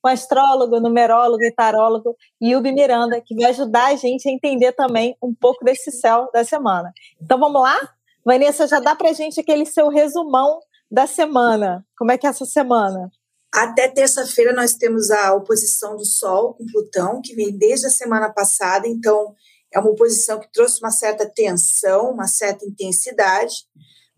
com astrólogo, numerólogo e tarólogo Yubi Miranda, que vai ajudar a gente a entender também um pouco desse céu da semana. Então vamos lá? Vanessa, já dá para gente aquele seu resumão da semana. Como é que é essa semana? Até terça-feira nós temos a oposição do Sol com Plutão, que vem desde a semana passada, então é uma oposição que trouxe uma certa tensão, uma certa intensidade.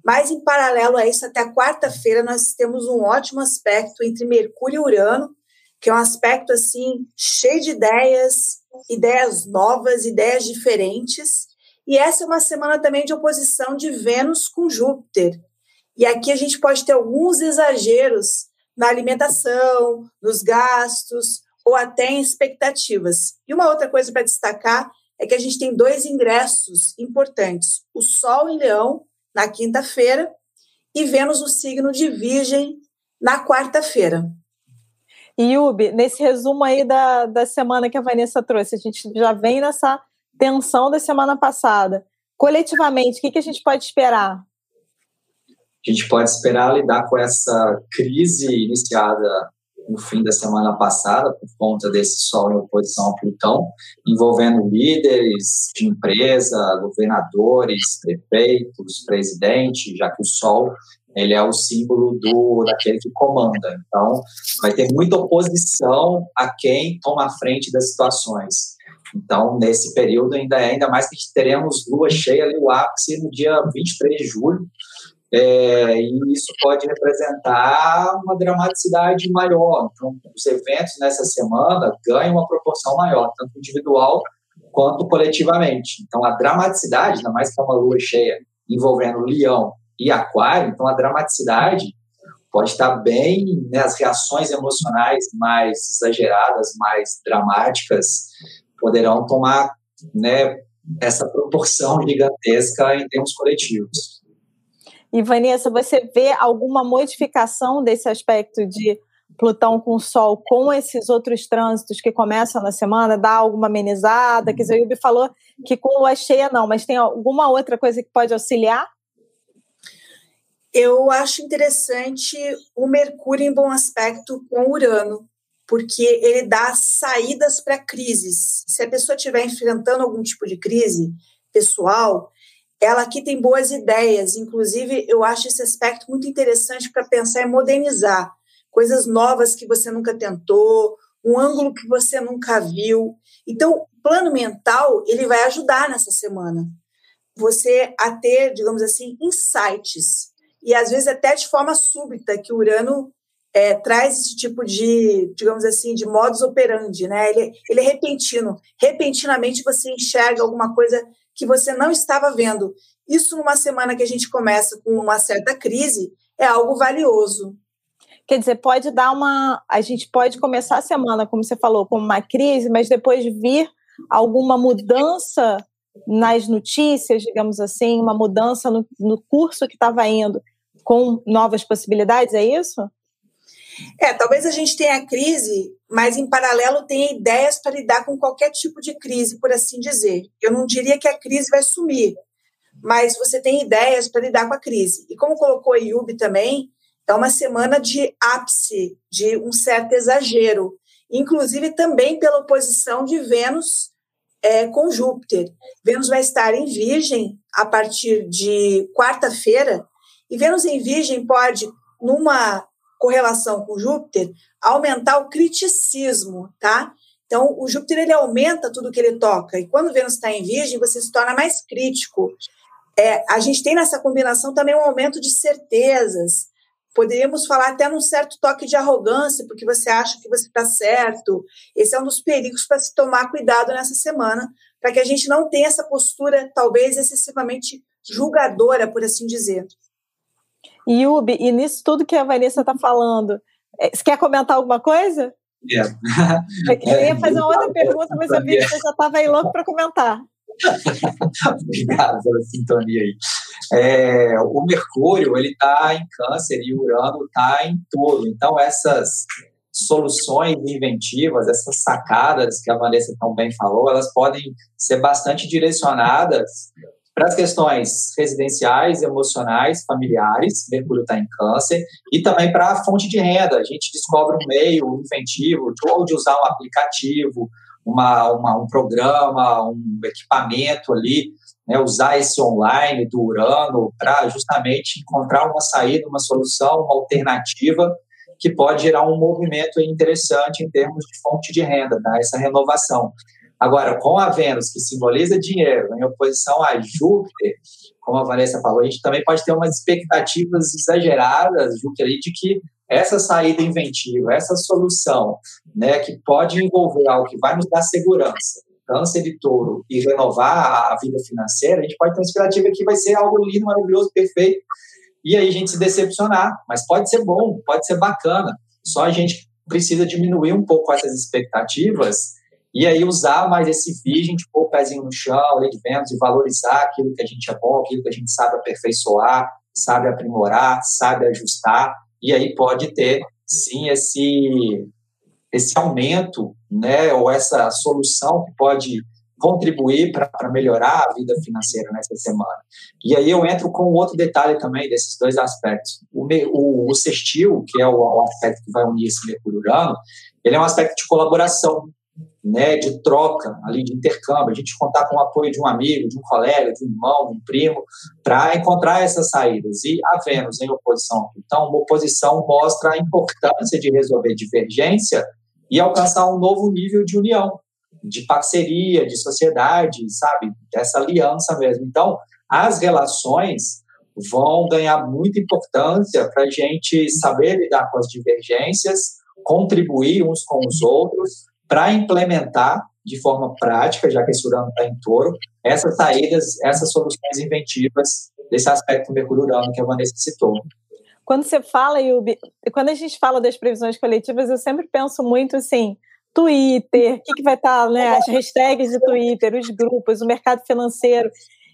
Mas, em paralelo a isso, até quarta-feira nós temos um ótimo aspecto entre Mercúrio e Urano, que é um aspecto assim cheio de ideias, ideias novas, ideias diferentes. E essa é uma semana também de oposição de Vênus com Júpiter. E aqui a gente pode ter alguns exageros na alimentação, nos gastos ou até em expectativas. E uma outra coisa para destacar é que a gente tem dois ingressos importantes: o Sol em Leão na quinta-feira e Vênus no signo de Virgem na quarta-feira. Yubi, nesse resumo aí da, da semana que a Vanessa trouxe, a gente já vem nessa tensão da semana passada. Coletivamente, o que, que a gente pode esperar? A gente pode esperar lidar com essa crise iniciada no fim da semana passada, por conta desse Sol em oposição a Plutão, envolvendo líderes de empresa, governadores, prefeitos, presidente, já que o Sol ele é o símbolo do daquele que comanda. Então, vai ter muita oposição a quem toma a frente das situações. Então, nesse período, ainda, é, ainda mais que teremos lua cheia ali, o ápice no dia 23 de julho, é, e isso pode representar uma dramaticidade maior. Então, os eventos nessa semana ganham uma proporção maior, tanto individual quanto coletivamente. Então, a dramaticidade, ainda mais que é uma lua cheia envolvendo leão e aquário, então a dramaticidade pode estar bem, né, as reações emocionais mais exageradas, mais dramáticas, poderão tomar né, essa proporção gigantesca em termos coletivos. E Vanessa, você vê alguma modificação desse aspecto de Plutão com Sol com esses outros trânsitos que começam na semana? Dá alguma amenizada? Quer dizer, o Yubi falou que com lua cheia não, mas tem alguma outra coisa que pode auxiliar? Eu acho interessante o Mercúrio em bom aspecto com Urano, porque ele dá saídas para crises. Se a pessoa estiver enfrentando algum tipo de crise pessoal, ela aqui tem boas ideias. Inclusive, eu acho esse aspecto muito interessante para pensar em modernizar coisas novas que você nunca tentou, um ângulo que você nunca viu. Então, o plano mental ele vai ajudar nessa semana você a ter, digamos assim, insights e às vezes até de forma súbita que o Urano é, traz esse tipo de, digamos assim, de modus operandi, né? Ele, ele é repentino. Repentinamente você enxerga alguma coisa que você não estava vendo. Isso numa semana que a gente começa com uma certa crise é algo valioso. Quer dizer, pode dar uma. A gente pode começar a semana, como você falou, com uma crise, mas depois vir alguma mudança nas notícias, digamos assim, uma mudança no, no curso que estava indo com novas possibilidades, é isso? É, talvez a gente tenha a crise, mas em paralelo tenha ideias para lidar com qualquer tipo de crise, por assim dizer. Eu não diria que a crise vai sumir, mas você tem ideias para lidar com a crise. E como colocou a Yubi também, é uma semana de ápice, de um certo exagero, inclusive também pela oposição de Vênus é, com Júpiter. Vênus vai estar em Virgem a partir de quarta-feira, e Vênus em Virgem pode, numa correlação com Júpiter, aumentar o criticismo, tá? Então, o Júpiter ele aumenta tudo que ele toca. E quando Vênus está em Virgem, você se torna mais crítico. É, a gente tem nessa combinação também um aumento de certezas. Poderíamos falar até num certo toque de arrogância, porque você acha que você está certo. Esse é um dos perigos para se tomar cuidado nessa semana, para que a gente não tenha essa postura, talvez excessivamente julgadora, por assim dizer. Yubi, e nisso tudo que a Vanessa está falando, é, você quer comentar alguma coisa? É. Eu ia fazer uma outra pergunta, mas eu vi que você já estava aí louco para comentar. Obrigado pela sintonia aí. É, o Mercúrio ele está em Câncer e o Urano está em Touro. Então essas soluções inventivas, essas sacadas que a Vanessa tão bem falou, elas podem ser bastante direcionadas para as questões residenciais, emocionais, familiares, Mercúrio está em câncer, e também para a fonte de renda. A gente descobre um meio inventivo de, ou de usar um aplicativo, uma, uma, um programa, um equipamento ali, né, usar esse online do Urano para justamente encontrar uma saída, uma solução, uma alternativa que pode gerar um movimento interessante em termos de fonte de renda, tá? essa renovação. Agora, com a Vênus, que simboliza dinheiro, em oposição a Júpiter, como a Vanessa falou, a gente também pode ter umas expectativas exageradas, Júpiter, de que essa saída inventiva, essa solução, né, que pode envolver algo que vai nos dar segurança, câncer de touro e renovar a vida financeira, a gente pode ter uma expectativa que vai ser algo lindo, maravilhoso, perfeito, e aí a gente se decepcionar. Mas pode ser bom, pode ser bacana. Só a gente precisa diminuir um pouco essas expectativas e aí usar mais esse virgem, tipo, o pezinho no chão, lei de ventos, e valorizar aquilo que a gente é bom, aquilo que a gente sabe aperfeiçoar, sabe aprimorar, sabe ajustar, e aí pode ter, sim, esse, esse aumento, né, ou essa solução que pode contribuir para melhorar a vida financeira nessa semana. E aí eu entro com outro detalhe também desses dois aspectos. O, o, o sextil, que é o, o aspecto que vai unir esse Mercúrio-Urano, ele é um aspecto de colaboração, né, de troca, ali de intercâmbio, a gente contar com o apoio de um amigo, de um colega, de um irmão, de um primo, para encontrar essas saídas. E a Vênus em oposição. Então, uma oposição mostra a importância de resolver divergência e alcançar um novo nível de união, de parceria, de sociedade, sabe? Essa aliança mesmo. Então, as relações vão ganhar muita importância para a gente saber lidar com as divergências, contribuir uns com os outros, para implementar de forma prática, já que esse Urano está em touro, essas saídas, essas soluções inventivas desse aspecto mercuriano que a Vanessa citou. Quando você fala, Yubi, quando a gente fala das previsões coletivas, eu sempre penso muito assim, Twitter, o que, que vai estar, tá, né, as hashtags de Twitter, os grupos, o mercado financeiro.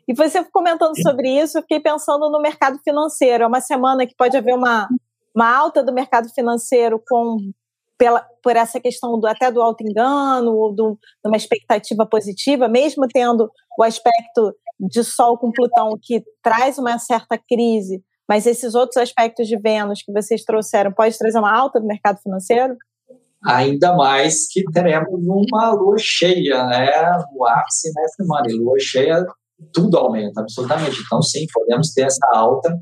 E você comentando sobre isso, eu fiquei pensando no mercado financeiro. É uma semana que pode haver uma, uma alta do mercado financeiro com pela, por essa questão do, até do auto-engano ou do, de uma expectativa positiva, mesmo tendo o aspecto de Sol com Plutão que traz uma certa crise, mas esses outros aspectos de Vênus que vocês trouxeram pode trazer uma alta do mercado financeiro? Ainda mais que teremos uma lua cheia, né? O ápice nessa semana. E lua cheia, tudo aumenta, absolutamente. Então, sim, podemos ter essa alta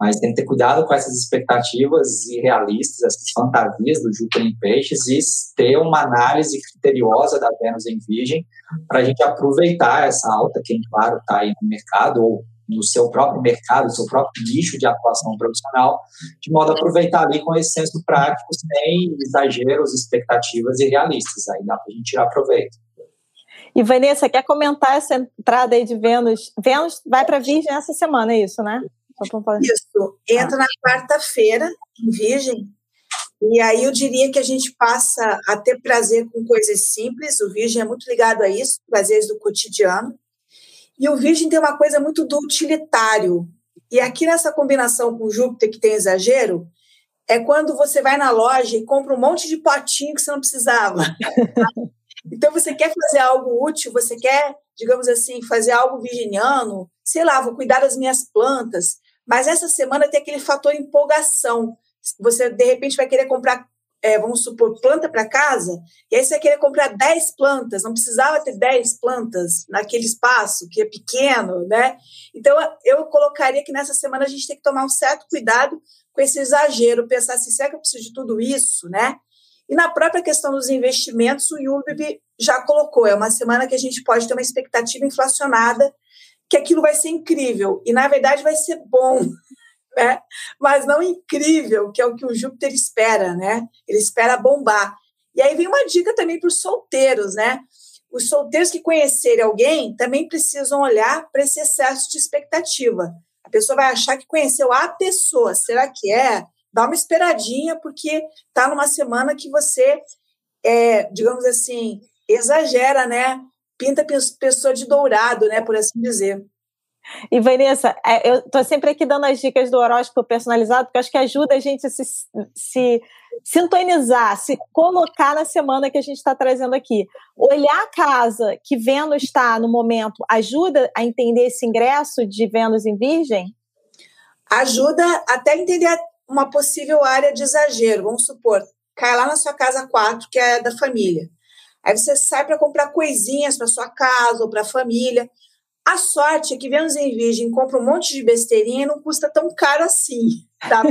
mas tem que ter cuidado com essas expectativas irrealistas, essas fantasias do Júpiter em Peixes e ter uma análise criteriosa da Vênus em Virgem para a gente aproveitar essa alta, quem, claro, está aí no mercado ou no seu próprio mercado, no seu próprio nicho de atuação profissional, de modo a aproveitar ali com esse senso prático, sem exageros, expectativas irrealistas. Aí dá para a gente tirar proveito. E Vanessa, quer comentar essa entrada aí de Vênus? Vênus vai para Virgem essa semana, é isso, né? Isso, entra ah. na quarta-feira, em Virgem, e aí eu diria que a gente passa a ter prazer com coisas simples, o Virgem é muito ligado a isso, prazeres do cotidiano, e o Virgem tem uma coisa muito do utilitário, e aqui nessa combinação com Júpiter, que tem exagero, é quando você vai na loja e compra um monte de potinho que você não precisava. então você quer fazer algo útil, você quer, digamos assim, fazer algo virginiano, sei lá, vou cuidar das minhas plantas. Mas essa semana tem aquele fator empolgação. Você, de repente, vai querer comprar, é, vamos supor, planta para casa, e aí você vai querer comprar 10 plantas. Não precisava ter 10 plantas naquele espaço, que é pequeno, né? Então, eu colocaria que nessa semana a gente tem que tomar um certo cuidado com esse exagero, pensar assim, será que eu preciso de tudo isso, né? E na própria questão dos investimentos, o Yubi já colocou, é uma semana que a gente pode ter uma expectativa inflacionada que aquilo vai ser incrível. E, na verdade, vai ser bom, né? mas não incrível, que é o que o Júpiter espera, né? Ele espera bombar. E aí vem uma dica também para os solteiros, né? Os solteiros que conhecerem alguém também precisam olhar para esse excesso de expectativa. A pessoa vai achar que conheceu a pessoa. Será que é? Dá uma esperadinha, porque está numa semana que você é, digamos assim, exagera, né? Pinta pessoa de dourado, né? Por assim dizer. E Vanessa, é, eu estou sempre aqui dando as dicas do horóscopo personalizado, porque acho que ajuda a gente a se, se sintonizar, se colocar na semana que a gente está trazendo aqui. Olhar a casa que Vênus está no momento ajuda a entender esse ingresso de Vênus em Virgem? Ajuda até entender uma possível área de exagero. Vamos supor, cai lá na sua casa 4, que é da família. Aí você sai para comprar coisinhas para sua casa ou para a família. A sorte é que Vênus em Virgem compra um monte de besteirinha e não custa tão caro assim, tá?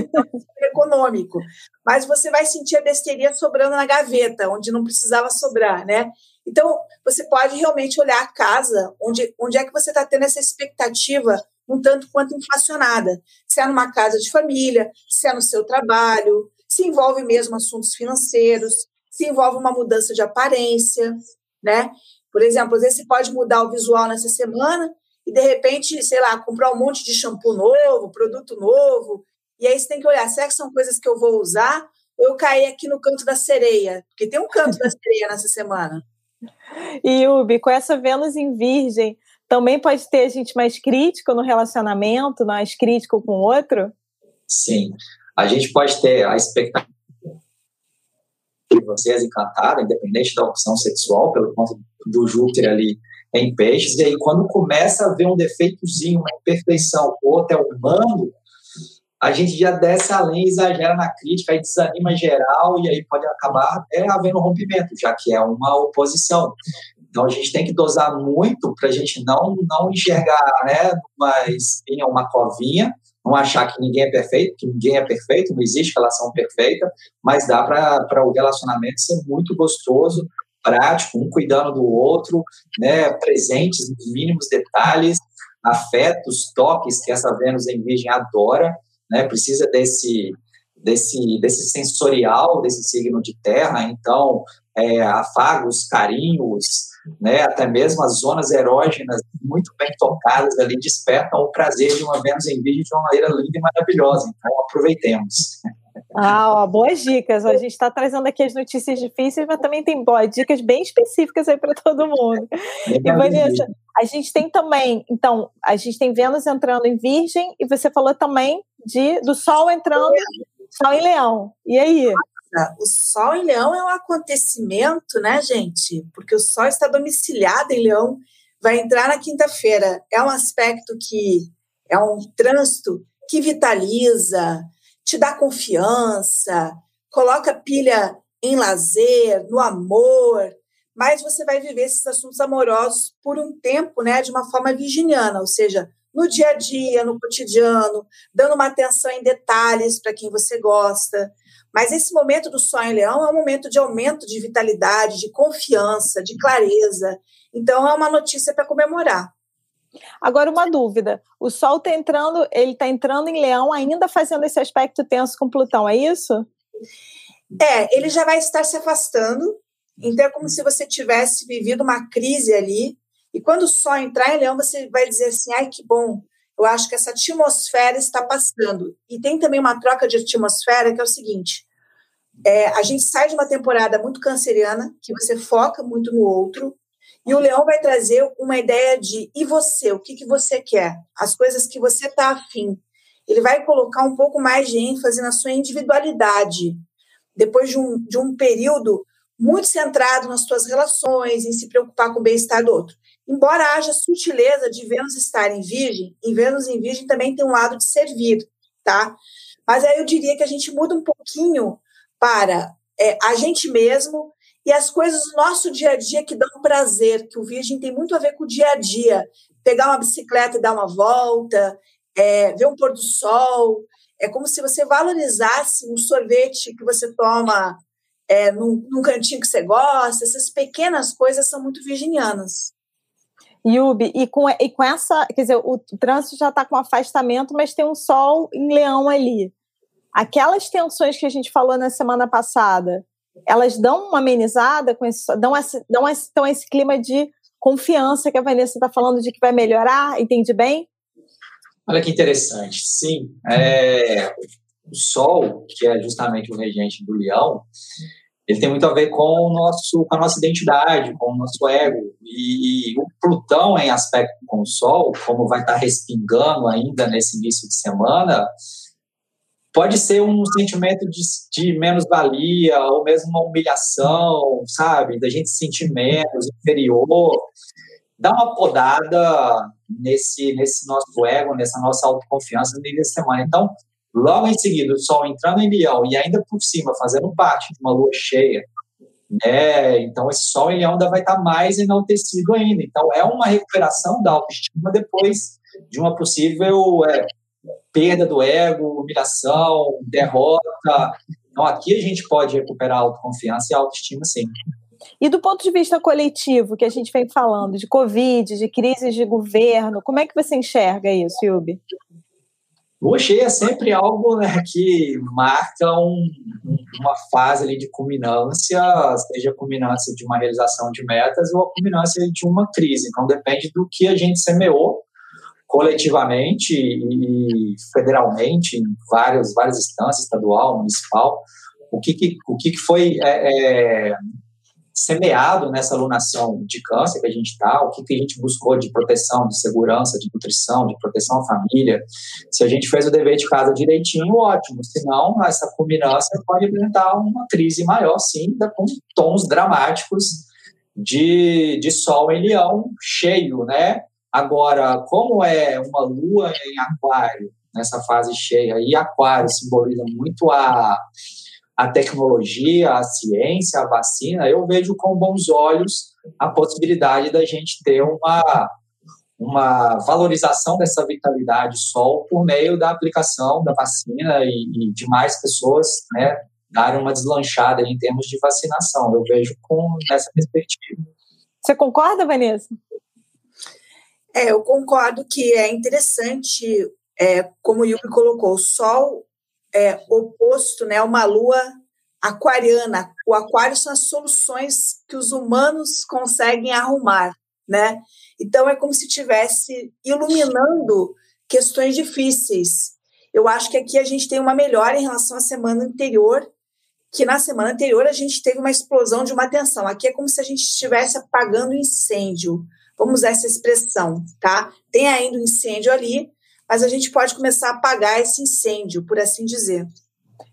É econômico. Mas você vai sentir a besteirinha sobrando na gaveta, onde não precisava sobrar, né? Então, você pode realmente olhar a casa, onde, onde é que você está tendo essa expectativa um tanto quanto inflacionada. Se é numa casa de família, se é no seu trabalho, se envolve mesmo assuntos financeiros, se envolve uma mudança de aparência, né? Por exemplo, às vezes você pode mudar o visual nessa semana e, de repente, sei lá, comprar um monte de shampoo novo, produto novo. E aí você tem que olhar, será que são coisas que eu vou usar? Ou eu caí aqui no canto da sereia? Porque tem um canto da sereia nessa semana. E, Ubi, com essa Vênus em Virgem, também pode ter gente mais crítico no relacionamento, mais crítico com o outro? Sim. A gente pode ter a expectativa de vocês encantada, independente da opção sexual, pelo conta do Júpiter ali em peixes, e aí quando começa a ver um defeitozinho, uma imperfeição, ou até humano, a gente já desce além, exagera na crítica, aí desanima geral, e aí pode acabar até havendo rompimento, já que é uma oposição. Então a gente tem que dosar muito para a gente não, não enxergar né, uma espinha, uma covinha, não achar que ninguém é perfeito, que ninguém é perfeito, não existe relação perfeita, mas dá para o relacionamento ser muito gostoso, prático, um cuidando do outro, né, presentes nos mínimos detalhes, afetos, toques que essa Vênus em Virgem adora, né, precisa desse desse desse sensorial desse signo de Terra, então é, afagos, carinhos, né, até mesmo as zonas erógenas muito bem tocadas ali despertam o prazer de uma Vênus em Virgem de uma maneira linda e maravilhosa. Então, aproveitemos. Ah, ó, boas dicas. A gente está trazendo aqui as notícias difíceis, mas também tem boas dicas bem específicas aí para todo mundo. e Vanessa, a gente tem também, então, a gente tem Vênus entrando em Virgem e você falou também de do Sol entrando, Sol em Leão. E aí? O Sol em Leão é um acontecimento, né, gente? Porque o Sol está domiciliado em Leão, vai entrar na quinta-feira. É um aspecto que é um trânsito que vitaliza, te dá confiança, coloca pilha em lazer, no amor, mas você vai viver esses assuntos amorosos por um tempo, né, de uma forma virginiana, ou seja, no dia a dia, no cotidiano, dando uma atenção em detalhes para quem você gosta, mas esse momento do Sol em Leão é um momento de aumento de vitalidade, de confiança, de clareza. Então é uma notícia para comemorar. Agora uma dúvida: o Sol está entrando, ele está entrando em Leão, ainda fazendo esse aspecto tenso com Plutão, é isso? É, ele já vai estar se afastando. Então é como se você tivesse vivido uma crise ali. E quando o Sol entrar em Leão, você vai dizer assim: ai que bom, eu acho que essa atmosfera está passando. E tem também uma troca de atmosfera que é o seguinte: é, a gente sai de uma temporada muito canceriana, que você foca muito no outro, e o leão vai trazer uma ideia de e você, o que, que você quer, as coisas que você está afim. Ele vai colocar um pouco mais de ênfase na sua individualidade, depois de um, de um período muito centrado nas suas relações, em se preocupar com o bem-estar do outro. Embora haja sutileza de Vênus estar em Virgem, em Vênus em Virgem também tem um lado de servir, tá? Mas aí eu diria que a gente muda um pouquinho para é, a gente mesmo e as coisas do nosso dia a dia que dão prazer, que o Virgem tem muito a ver com o dia a dia. Pegar uma bicicleta e dar uma volta, é, ver um pôr do sol. É como se você valorizasse um sorvete que você toma é, num, num cantinho que você gosta. Essas pequenas coisas são muito virginianas. Yubi, e com, e com essa, quer dizer, o trânsito já está com afastamento, mas tem um sol em leão ali. Aquelas tensões que a gente falou na semana passada, elas dão uma amenizada com esse, dão esse, dão esse, então esse clima de confiança que a Vanessa está falando de que vai melhorar, entende bem? Olha que interessante, sim. É, o Sol, que é justamente o regente do Leão, ele tem muito a ver com, o nosso, com a nossa identidade, com o nosso ego. E, e o Plutão, em aspecto com o Sol, como vai estar respingando ainda nesse início de semana, pode ser um sentimento de, de menos-valia, ou mesmo uma humilhação, sabe? Da gente se sentir menos, inferior. Dá uma podada nesse, nesse nosso ego, nessa nossa autoconfiança no início de semana. Então, Logo em seguida, o Sol entrando em Leão e ainda por cima fazendo parte de uma lua cheia, né? Então esse Sol em Leão ainda vai estar mais enaltecido ainda. Então é uma recuperação da autoestima depois de uma possível é, perda do ego, humilhação, derrota. Então aqui a gente pode recuperar a autoconfiança e a autoestima, sim. E do ponto de vista coletivo, que a gente vem falando, de Covid, de crises de governo, como é que você enxerga isso, Yubi? Cheia é sempre algo né, que marca um, uma fase ali de culminância, seja a culminância de uma realização de metas ou a culminância de uma crise. Então, depende do que a gente semeou coletivamente e federalmente, em várias, várias instâncias, estadual, municipal, o que, que o que, que foi é, é, semeado nessa alunação de câncer que a gente está, o que, que a gente buscou de proteção, de segurança, de nutrição, de proteção à família. Se a gente fez o dever de casa direitinho, ótimo. Se não, essa culminância pode apresentar uma crise maior, sim, com tons dramáticos de, de sol em leão cheio, né? Agora, como é uma lua em aquário, nessa fase cheia, e aquário simboliza muito a a tecnologia, a ciência, a vacina, eu vejo com bons olhos a possibilidade da gente ter uma, uma valorização dessa vitalidade sol por meio da aplicação da vacina e, e de mais pessoas né, darem uma deslanchada em termos de vacinação. Eu vejo com nessa perspectiva. Você concorda, Vanessa? É, eu concordo que é interessante, é, como o Yubi colocou, o Sol é, oposto, né, uma lua aquariana. O aquário são as soluções que os humanos conseguem arrumar, né? Então é como se estivesse iluminando questões difíceis. Eu acho que aqui a gente tem uma melhora em relação à semana anterior, que na semana anterior a gente teve uma explosão de uma tensão. Aqui é como se a gente estivesse apagando incêndio. Vamos usar essa expressão, tá? Tem ainda um incêndio ali, mas a gente pode começar a apagar esse incêndio, por assim dizer.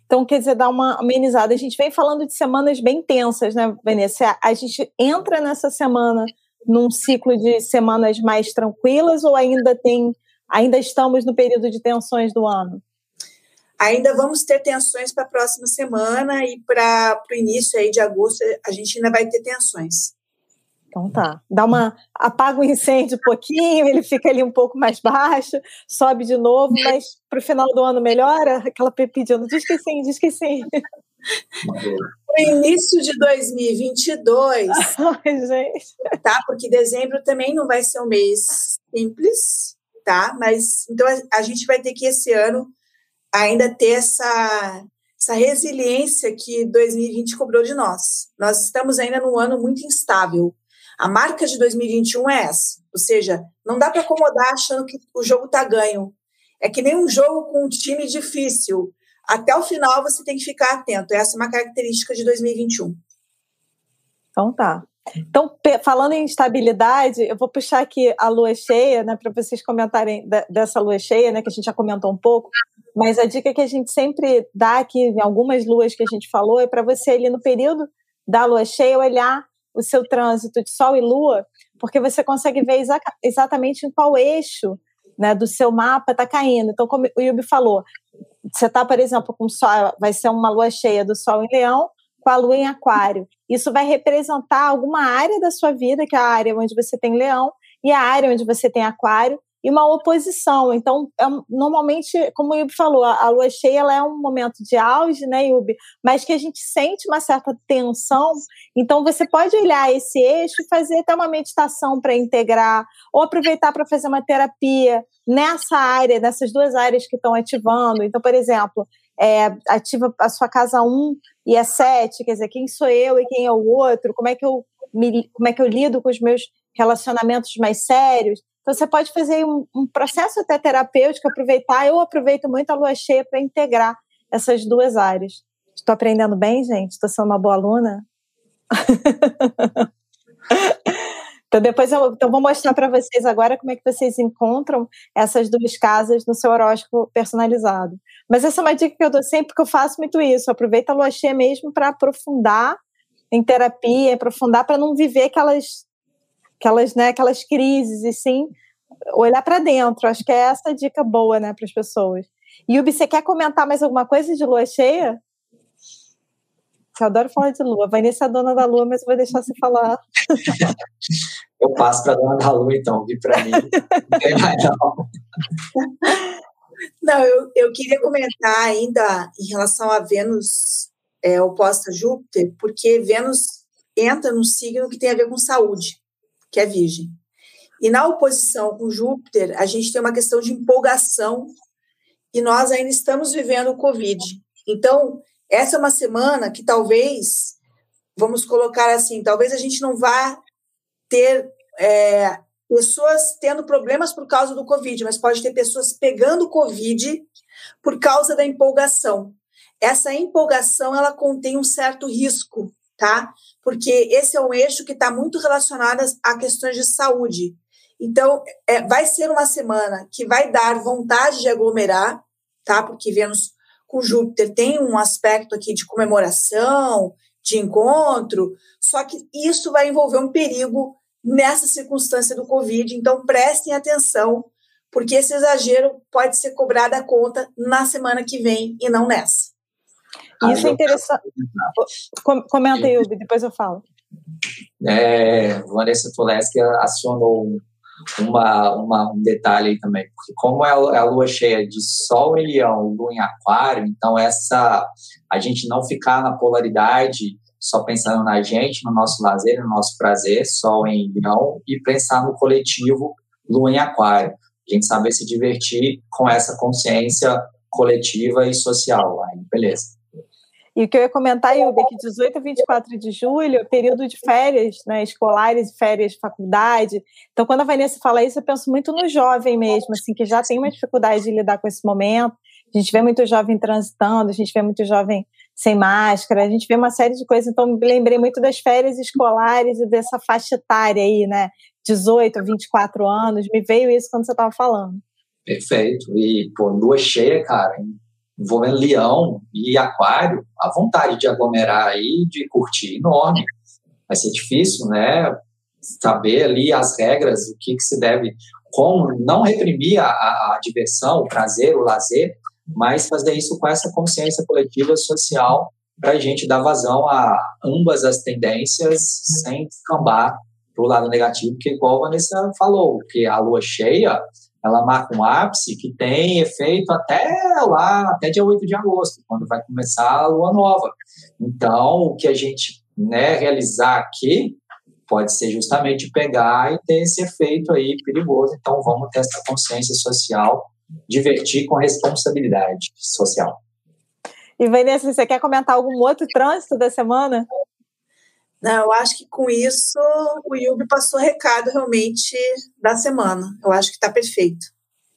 Então, quer dizer, dar uma amenizada. A gente vem falando de semanas bem tensas, né, Vanessa? A gente entra nessa semana num ciclo de semanas mais tranquilas ou ainda tem, ainda estamos no período de tensões do ano? Ainda vamos ter tensões para a próxima semana e para o início aí de agosto a gente ainda vai ter tensões. Então tá. Dá uma. Apaga o incêndio um pouquinho, ele fica ali um pouco mais baixo, sobe de novo, mas para o final do ano melhora? Aquela pedindo, diz que sim, diz que sim. No início de 2022, Ai, gente. tá? Porque dezembro também não vai ser um mês simples, tá? Mas então a, a gente vai ter que esse ano ainda ter essa essa resiliência que 2020 cobrou de nós. Nós estamos ainda num ano muito instável. A marca de 2021 é essa. Ou seja, não dá para acomodar achando que o jogo está ganho. É que nem um jogo com um time difícil. Até o final você tem que ficar atento. Essa é uma característica de 2021. Então tá. Então, falando em estabilidade, eu vou puxar aqui a lua cheia, né, para vocês comentarem dessa lua cheia, né, que a gente já comentou um pouco. Mas a dica que a gente sempre dá aqui, em algumas luas que a gente falou, é para você ali no período da lua cheia olhar o seu trânsito de Sol e Lua, porque você consegue ver exa exatamente em qual eixo né, do seu mapa está caindo. Então, como o Yubi falou, você está, por exemplo, com Sol, vai ser uma lua cheia do Sol em Leão, com a Lua em Aquário. Isso vai representar alguma área da sua vida, que é a área onde você tem Leão, e a área onde você tem Aquário, e uma oposição. Então, é, normalmente, como o Yubi falou, a, a, lua cheia ela é um momento de auge, né, Yubi? Mas que a gente sente uma certa tensão. Então, você pode olhar esse eixo e fazer até uma meditação para integrar, ou aproveitar para fazer uma terapia nessa área, nessas duas áreas que estão ativando. Então, por exemplo, é, ativa a sua casa 1 e a 7, quer dizer, quem sou eu e quem é o outro, como é que eu, me, como é que eu lido com os meus relacionamentos mais sérios. Então, você pode fazer um, um processo até terapêutico, aproveitar. Eu aproveito muito a lua cheia para integrar essas duas áreas. Estou aprendendo bem, gente? Estou sendo uma boa aluna? então, depois eu então vou mostrar para vocês agora como é que vocês encontram essas duas casas no seu horóscopo personalizado. Mas essa é uma dica que eu dou sempre, que eu faço muito isso. Aproveita a lua cheia mesmo para aprofundar em terapia, aprofundar para não viver aquelas, aquelas, né, aquelas crises, e sim olhar para dentro. Acho que é essa a dica boa né, para as pessoas. Yubi, você quer comentar mais alguma coisa de lua cheia? Eu adoro falar de lua. Vanessa é a dona da lua, mas eu vou deixar você falar. eu passo para a dona da lua, então, vi para mim. Não tem mais, não. Não, eu, eu queria comentar ainda em relação a Vênus é, oposta a Júpiter, porque Vênus entra no signo que tem a ver com saúde, que é Virgem. E na oposição com Júpiter, a gente tem uma questão de empolgação e nós ainda estamos vivendo o Covid. Então, essa é uma semana que talvez, vamos colocar assim, talvez a gente não vá ter é, pessoas tendo problemas por causa do Covid, mas pode ter pessoas pegando Covid por causa da empolgação. Essa empolgação, ela contém um certo risco, tá? Porque esse é um eixo que está muito relacionado a questões de saúde. Então, é, vai ser uma semana que vai dar vontade de aglomerar, tá? Porque Vênus com Júpiter tem um aspecto aqui de comemoração, de encontro, só que isso vai envolver um perigo nessa circunstância do Covid. Então, prestem atenção, porque esse exagero pode ser cobrado a conta na semana que vem e não nessa. Isso é interessante. Comenta aí, depois eu falo. É, Vanessa Toleski acionou uma, uma, um detalhe aí também, porque como é a lua cheia de Sol em Leão, Lua em Aquário, então essa a gente não ficar na polaridade só pensando na gente, no nosso lazer, no nosso prazer, Sol em Leão, e pensar no coletivo, Lua em Aquário. A gente saber se divertir com essa consciência coletiva e social. Aí, beleza. E o que eu ia comentar, Ilda, é que 18 a 24 de julho é período de férias né, escolares e férias de faculdade. Então, quando a Vanessa fala isso, eu penso muito no jovem mesmo, assim, que já tem uma dificuldade de lidar com esse momento. A gente vê muito jovem transitando, a gente vê muito jovem sem máscara, a gente vê uma série de coisas. Então, me lembrei muito das férias escolares e dessa faixa etária aí, né? 18 a 24 anos. Me veio isso quando você estava falando. Perfeito. E, pô, lua cheia, cara, envolvendo leão e aquário, a vontade de aglomerar aí, de curtir, enorme. Vai ser difícil, né? Saber ali as regras, o que, que se deve, como não reprimir a, a, a diversão, o prazer, o lazer, mas fazer isso com essa consciência coletiva social para a gente dar vazão a ambas as tendências sem escambar para o lado negativo, porque igual a Vanessa falou, que a lua cheia, ela marca um ápice que tem efeito até lá, até dia 8 de agosto, quando vai começar a lua nova. Então, o que a gente né, realizar aqui pode ser justamente pegar e ter esse efeito aí perigoso. Então, vamos ter essa consciência social divertir com responsabilidade social. E Vanessa, você quer comentar algum outro trânsito da semana? Não, eu acho que com isso o Yubi passou o recado realmente da semana. Eu acho que está perfeito.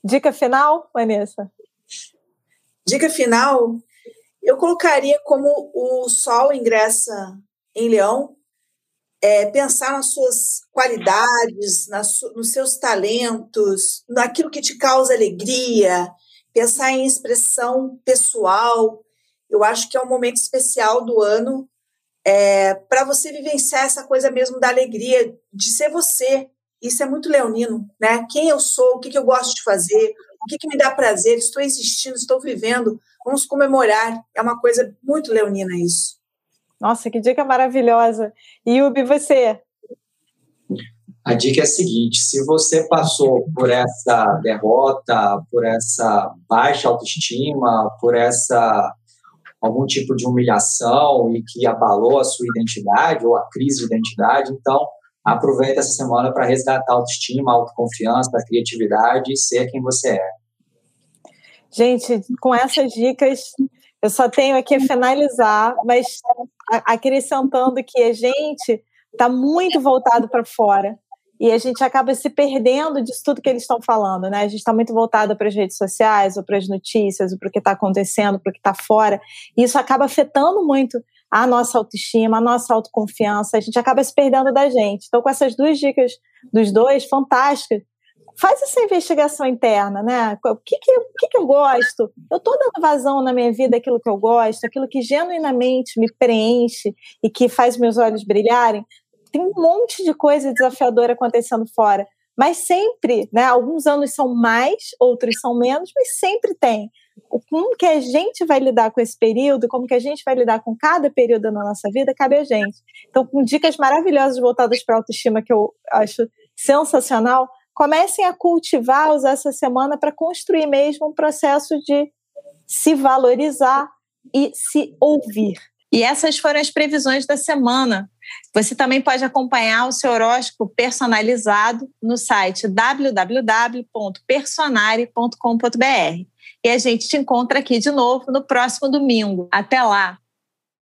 Dica final, Vanessa? Dica final, eu colocaria como o Sol ingressa em Leão, é, pensar nas suas qualidades, nas, nos seus talentos, naquilo que te causa alegria, pensar em expressão pessoal. Eu acho que é um momento especial do ano é, para você vivenciar essa coisa mesmo da alegria, de ser você. Isso é muito leonino, né? Quem eu sou, o que, que eu gosto de fazer, o que, que me dá prazer, estou existindo, estou vivendo, vamos comemorar. É uma coisa muito leonina isso. Nossa, que dica maravilhosa. E Ubi, você? A dica é a seguinte: se você passou por essa derrota, por essa baixa autoestima, por essa algum tipo de humilhação e que abalou a sua identidade ou a crise de identidade, então aproveita essa semana para resgatar a autoestima, a autoconfiança, a criatividade e ser quem você é. Gente, com essas dicas, eu só tenho aqui a finalizar, mas acrescentando que a gente está muito voltado para fora. E a gente acaba se perdendo disso tudo que eles estão falando, né? A gente está muito voltado para as redes sociais, ou para as notícias, ou para o que está acontecendo, para o que está fora, e isso acaba afetando muito a nossa autoestima, a nossa autoconfiança, a gente acaba se perdendo da gente. Então, com essas duas dicas dos dois, fantásticas, faz essa investigação interna, né? O que, que, o que, que eu gosto? Eu estou dando vazão na minha vida aquilo que eu gosto, aquilo que genuinamente me preenche e que faz meus olhos brilharem? Tem um monte de coisa desafiadora acontecendo fora. Mas sempre, né? Alguns anos são mais, outros são menos, mas sempre tem. Como que a gente vai lidar com esse período, como que a gente vai lidar com cada período na nossa vida, cabe a gente. Então, com dicas maravilhosas voltadas para a autoestima que eu acho sensacional, comecem a cultivar, usar essa semana para construir mesmo um processo de se valorizar e se ouvir. E essas foram as previsões da semana. Você também pode acompanhar o seu horóscopo personalizado no site www.personare.com.br. E a gente te encontra aqui de novo no próximo domingo. Até lá!